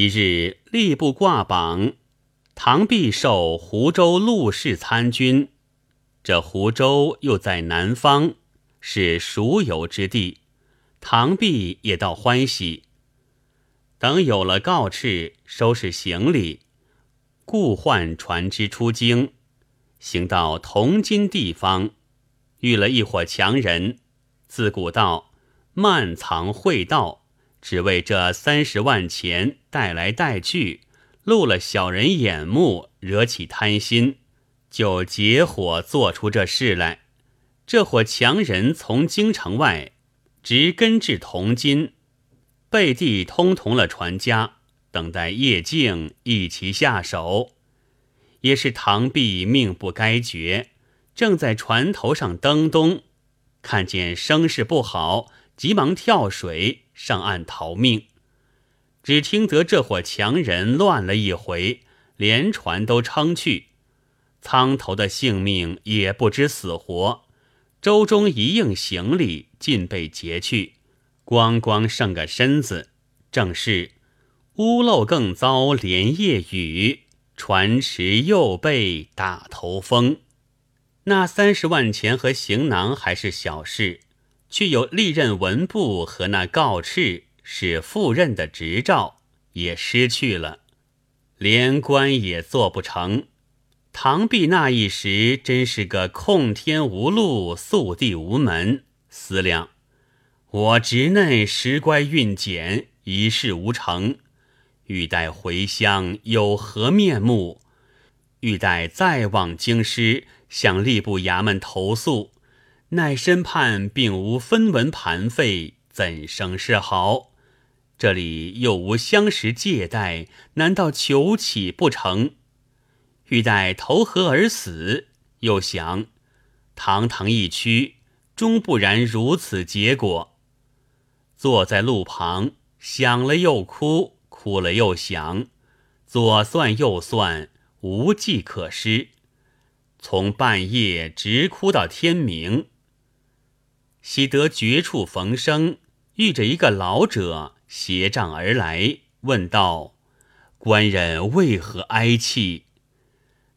一日，吏部挂榜，唐弼受湖州陆氏参军。这湖州又在南方，是熟游之地。唐弼也倒欢喜。等有了告敕，收拾行李，故换船只出京，行到同金地方，遇了一伙强人。自古道慢藏会道，只为这三十万钱带来带去，露了小人眼目，惹起贪心，就结伙做出这事来。这伙强人从京城外直跟至铜金。背地通同了船家，等待夜静一齐下手。也是唐弼命不该绝，正在船头上登东，看见声势不好，急忙跳水上岸逃命。只听得这伙强人乱了一回，连船都撑去，舱头的性命也不知死活。舟中一应行李尽被劫去。光光剩个身子，正是屋漏更遭连夜雨，船迟又被打头风。那三十万钱和行囊还是小事，却有历任文部和那告敕是赴任的执照也失去了，连官也做不成。唐弼那一时真是个空天无路，宿地无门，思量。我侄嫩时乖运简，一事无成，欲待回乡有何面目？欲待再往京师向吏部衙门投诉，乃身畔并无分文盘费，怎生是好？这里又无相识借贷，难道求起不成？欲待投河而死，又想堂堂一区，终不然如此结果。坐在路旁，想了又哭，哭了又想，左算右算，无计可施。从半夜直哭到天明。喜得绝处逢生，遇着一个老者携杖而来，问道：“官人为何哀泣？”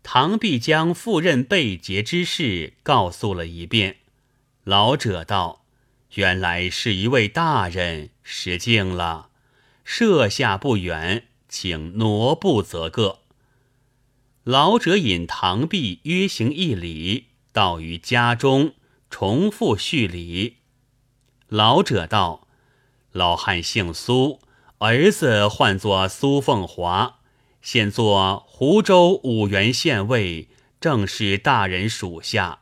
唐弼将赴任被劫之事告诉了一遍。老者道。原来是一位大人失敬了，设下不远，请挪步则个。老者引堂婢约行一礼，到于家中，重复叙礼。老者道：“老汉姓苏，儿子唤作苏凤华，现做湖州五原县尉，正是大人属下。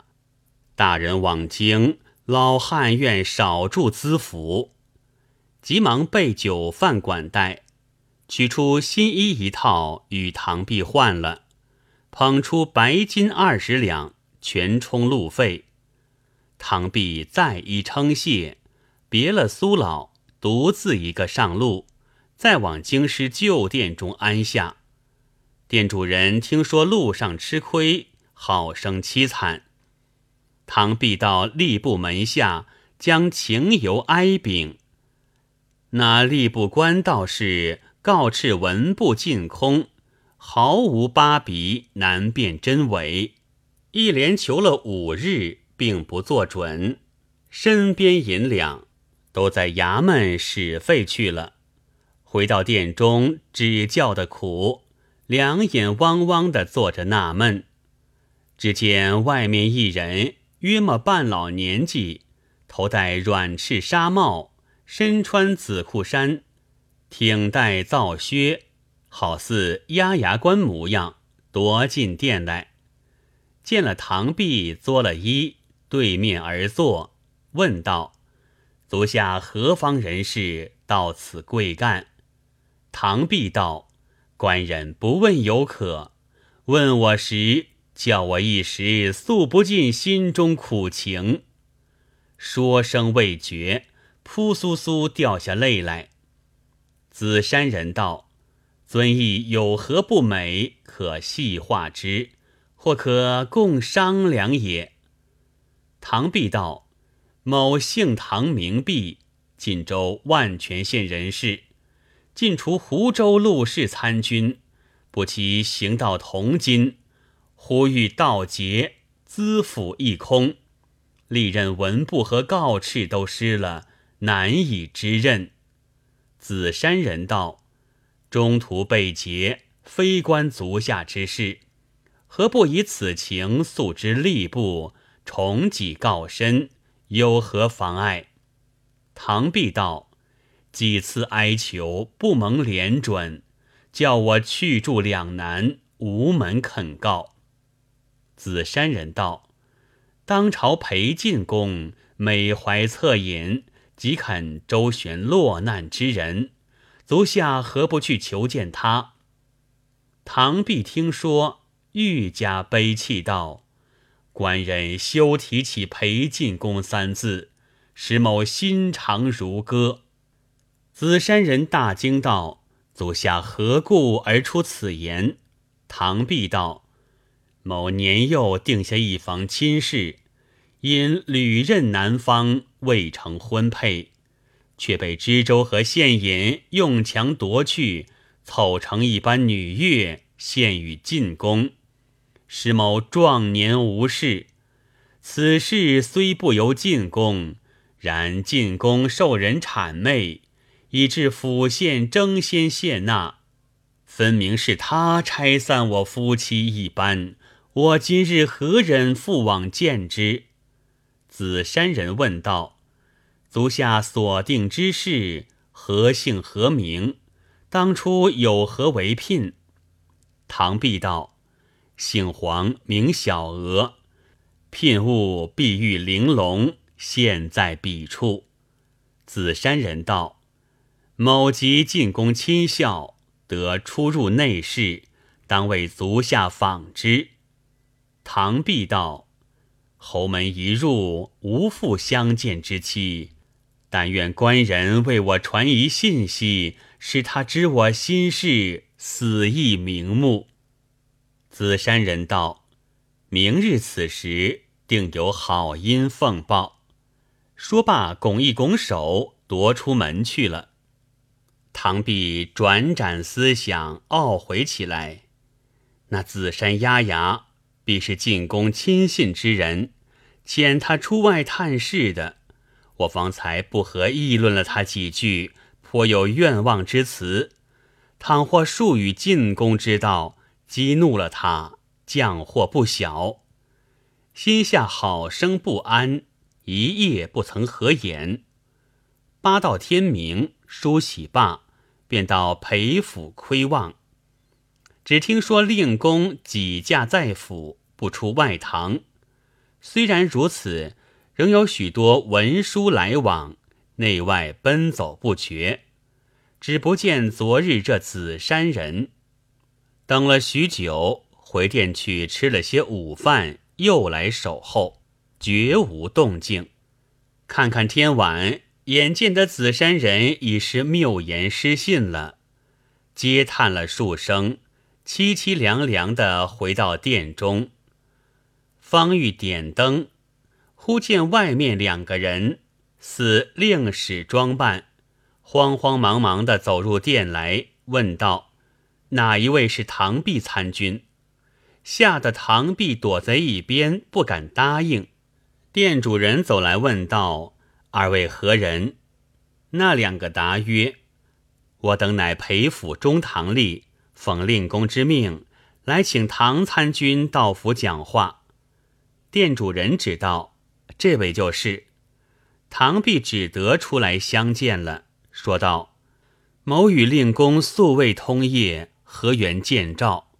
大人往京。”老汉愿少住资府，急忙备酒饭管待，取出新衣一套与唐弼换了，捧出白金二十两，全充路费。唐弼再一称谢，别了苏老，独自一个上路，再往京师旧店中安下。店主人听说路上吃亏，好生凄惨。唐弼到吏部门下，将情由哀禀。那吏部官道是告斥文部尽空，毫无八笔，难辨真伪。一连求了五日，并不做准。身边银两都在衙门使费去了。回到店中，只叫的苦，两眼汪汪的坐着纳闷。只见外面一人。约莫半老年纪，头戴软翅纱帽，身穿紫裤衫，挺带皂靴，好似押牙官模样，踱进店来，见了堂壁，作了揖，对面而坐，问道：“足下何方人士到此贵干？”唐壁道：“官人不问有可，问我时。”叫我一时诉不尽心中苦情，说声未绝，扑簌簌掉下泪来。紫山人道：“尊意有何不美？可细化之，或可共商量也。”唐弼道：“某姓唐名弼，晋州万全县人士，尽除湖州陆氏参军，不期行到铜津，忽遇盗劫，资府一空，历任文部和告敕都失了，难以知任。子山人道：中途被劫，非关足下之事，何不以此情诉之吏部，重己告身，有何妨碍？唐弼道。几次哀求不蒙怜准，叫我去住两难，无门肯告。子山人道：当朝裴进公每怀恻隐，即肯周旋落难之人，足下何不去求见他？唐弼听说，愈加悲泣道：官人休提起裴进公三字，使某心肠如割。紫山人大惊道：“足下何故而出此言？”唐弼道：“某年幼定下一房亲事，因屡任南方，未成婚配，却被知州和县尹用强夺去，凑成一班女乐，献与进宫，使某壮年无事。此事虽不由进宫，然进宫受人谄媚。”以致府县争先谢纳，分明是他拆散我夫妻一般。我今日何忍复往见之？子山人问道：“足下所定之事，何姓何名？当初有何为聘？”唐弼道：“姓黄，名小娥，聘物碧玉玲珑，现在彼处。”子山人道。某即进宫亲孝，得出入内室，当为足下访之。唐弼道：“侯门一入，无复相见之期。但愿官人为我传一信息，使他知我心事，死亦瞑目。”紫山人道：“明日此时，定有好音奉报。”说罢，拱一拱手，夺出门去了。唐弼转展思想，懊悔起来。那紫山丫牙必是进宫亲信之人，遣他出外探视的。我方才不和议论了他几句，颇有愿望之词。倘或数语进宫之道，激怒了他，降祸不小。心下好生不安，一夜不曾合眼。八到天明。梳洗罢，便到裴府窥望。只听说令公几驾在府，不出外堂。虽然如此，仍有许多文书来往，内外奔走不绝。只不见昨日这紫山人。等了许久，回殿去吃了些午饭，又来守候，绝无动静。看看天晚。眼见得紫山人已是谬言失信了，嗟叹了数声，凄凄凉凉的回到殿中。方欲点灯，忽见外面两个人似令使装扮，慌慌忙忙的走入殿来，问道：“哪一位是唐弼参军？”吓得唐弼躲在一边，不敢答应。店主人走来问道。二位何人？那两个答曰：“我等乃裴府中堂吏，奉令公之命来请唐参军到府讲话。”店主人指道：“这位就是。”唐弼只得出来相见了，说道：“某与令公素未通夜，何缘见召？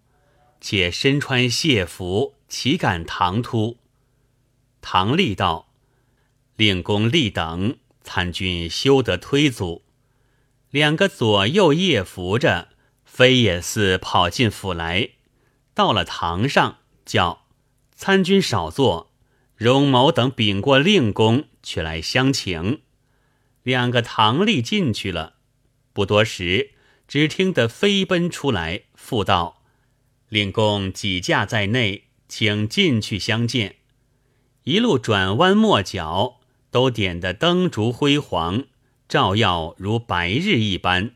且身穿谢服，岂敢唐突？”唐立道。令公立等参军休得推阻，两个左右夜扶着，飞也似跑进府来，到了堂上，叫参军少坐，荣某等禀过令公，却来相请。两个堂吏进去了，不多时，只听得飞奔出来，复道：“令公几驾在内，请进去相见。”一路转弯抹角。都点得灯烛辉煌，照耀如白日一般。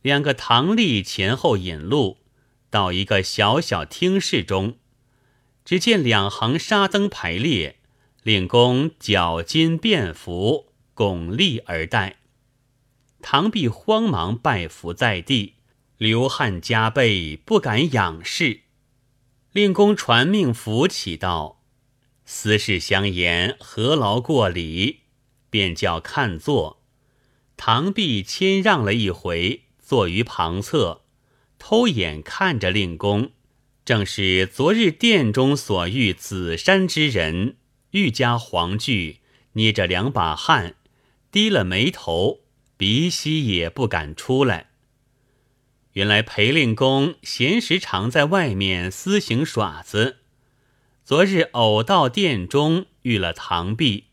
两个唐吏前后引路，到一个小小厅室中，只见两行纱灯排列，令公脚巾便服，拱立而待。唐弼慌忙拜伏在地，流汗加倍，不敢仰视。令公传命扶起道：“私事相言，何劳过礼？”便叫看坐。唐弼谦让了一回，坐于旁侧，偷眼看着令公，正是昨日殿中所遇紫衫之人，愈加黄惧，捏着两把汗，低了眉头。鼻息也不敢出来。原来裴令公闲时常在外面私行耍子，昨日偶到殿中遇了唐璧，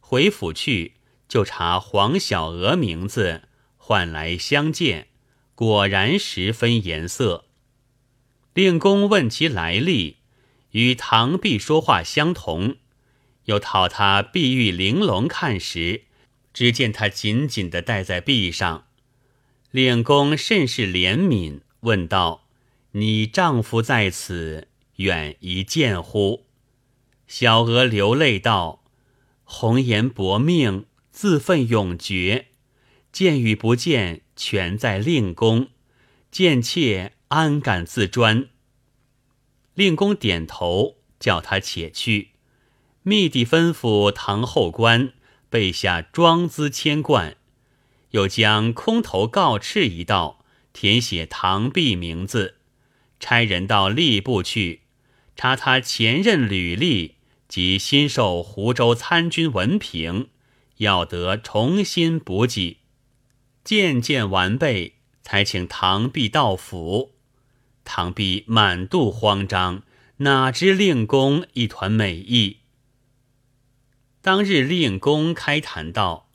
回府去就查黄小娥名字，唤来相见，果然十分颜色。令公问其来历，与唐璧说话相同，又讨他碧玉玲珑看时。只见他紧紧地戴在臂上，令公甚是怜悯，问道：“你丈夫在此，远一见乎？”小娥流泪道：“红颜薄命，自奋永绝，见与不见，全在令公。见妾安敢自专？”令公点头，叫他且去，密地吩咐堂后官。备下庄资千贯，又将空头告敕一道，填写唐璧名字，差人到吏部去查他前任履历及新授湖州参军文凭，要得重新补给。件件完备，才请唐璧到府。唐璧满肚慌张，哪知令公一团美意。当日令公开谈道：“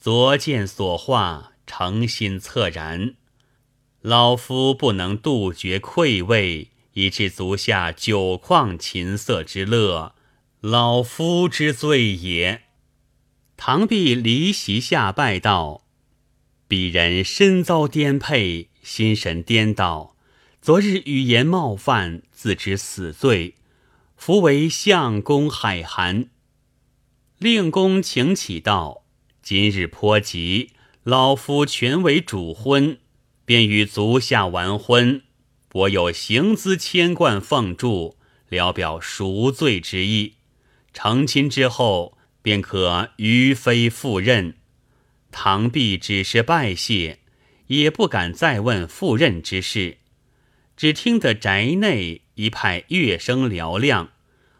昨见所画，诚心恻然。老夫不能杜绝愧味，以致足下酒旷琴瑟之乐，老夫之罪也。”唐璧离席下拜道：“鄙人身遭颠沛，心神颠倒，昨日语言冒犯，自知死罪，弗为相公海涵。”令公请起道：“今日颇急，老夫全为主婚，便与足下完婚。我有行资千贯奉助，聊表赎罪之意。成亲之后，便可于妃赴任。”唐弼只是拜谢，也不敢再问赴任之事。只听得宅内一派乐声嘹亮，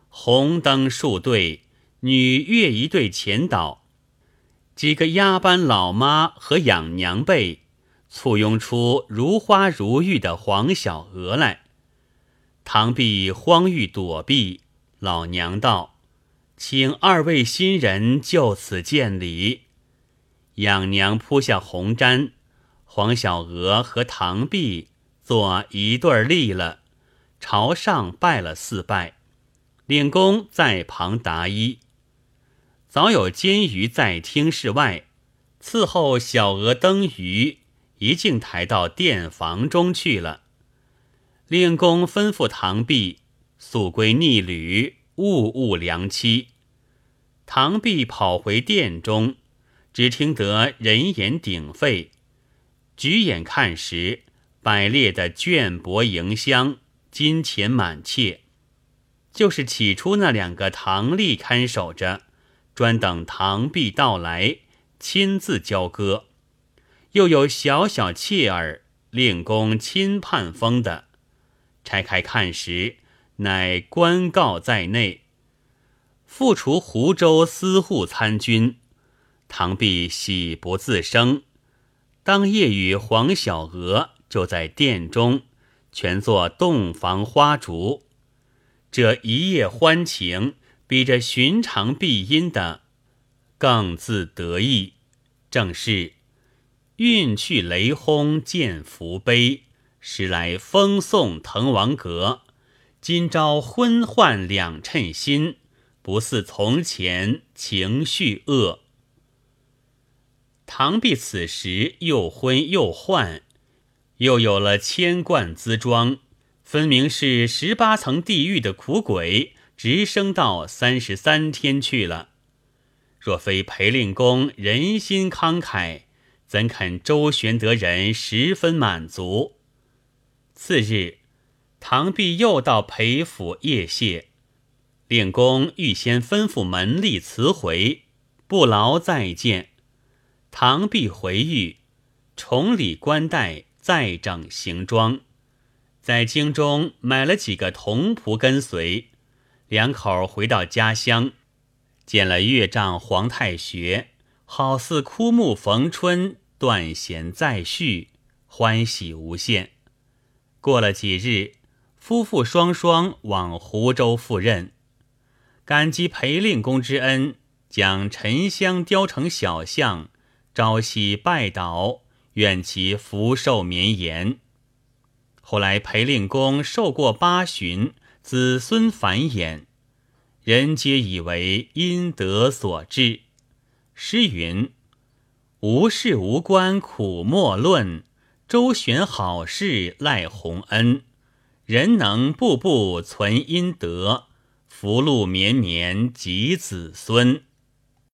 红灯数对。女乐一对前导，几个丫班老妈和养娘辈簇拥出如花如玉的黄小娥来。唐弼慌欲躲避，老娘道：“请二位新人就此见礼。”养娘铺下红毡，黄小娥和唐弼做一对立了，朝上拜了四拜，领公在旁答揖。早有监鱼在厅室外伺候小娥登鱼，一径抬到殿房中去了。令公吩咐唐弼速归逆旅，勿误良妻。唐弼跑回殿中，只听得人言鼎沸，举眼看时，摆列的绢帛迎香，金钱满切，就是起初那两个唐吏看守着。专等唐弼到来，亲自交割。又有小小妾儿，令公亲判封的。拆开看时，乃官告在内。复除湖州司户参军，唐弼喜不自胜。当夜与黄小娥就在殿中，全作洞房花烛。这一夜欢情。比这寻常必音的更自得意，正是运去雷轰见福悲，时来风送滕王阁。今朝昏换两称心，不似从前情绪恶。唐弼此时又昏又患，又有了千贯资装，分明是十八层地狱的苦鬼，直升到三十三天去了。若非裴令公人心慷慨，怎肯周旋得人十分满足？次日，唐璧又到裴府谒谢，令公预先吩咐门吏辞回，不劳再见。唐璧回狱，重礼冠带，再整行装，在京中买了几个童仆跟随，两口回到家乡。见了岳丈皇太学，好似枯木逢春，断弦再续，欢喜无限。过了几日，夫妇双双往湖州赴任，感激裴令公之恩，将沉香雕成小像，朝夕拜倒，愿其福寿绵延。后来裴令公寿过八旬，子孙繁衍。人皆以为阴德所致。诗云：“无事无关苦莫论，周旋好事赖洪恩。人能步步存阴德，福禄绵绵及子孙。”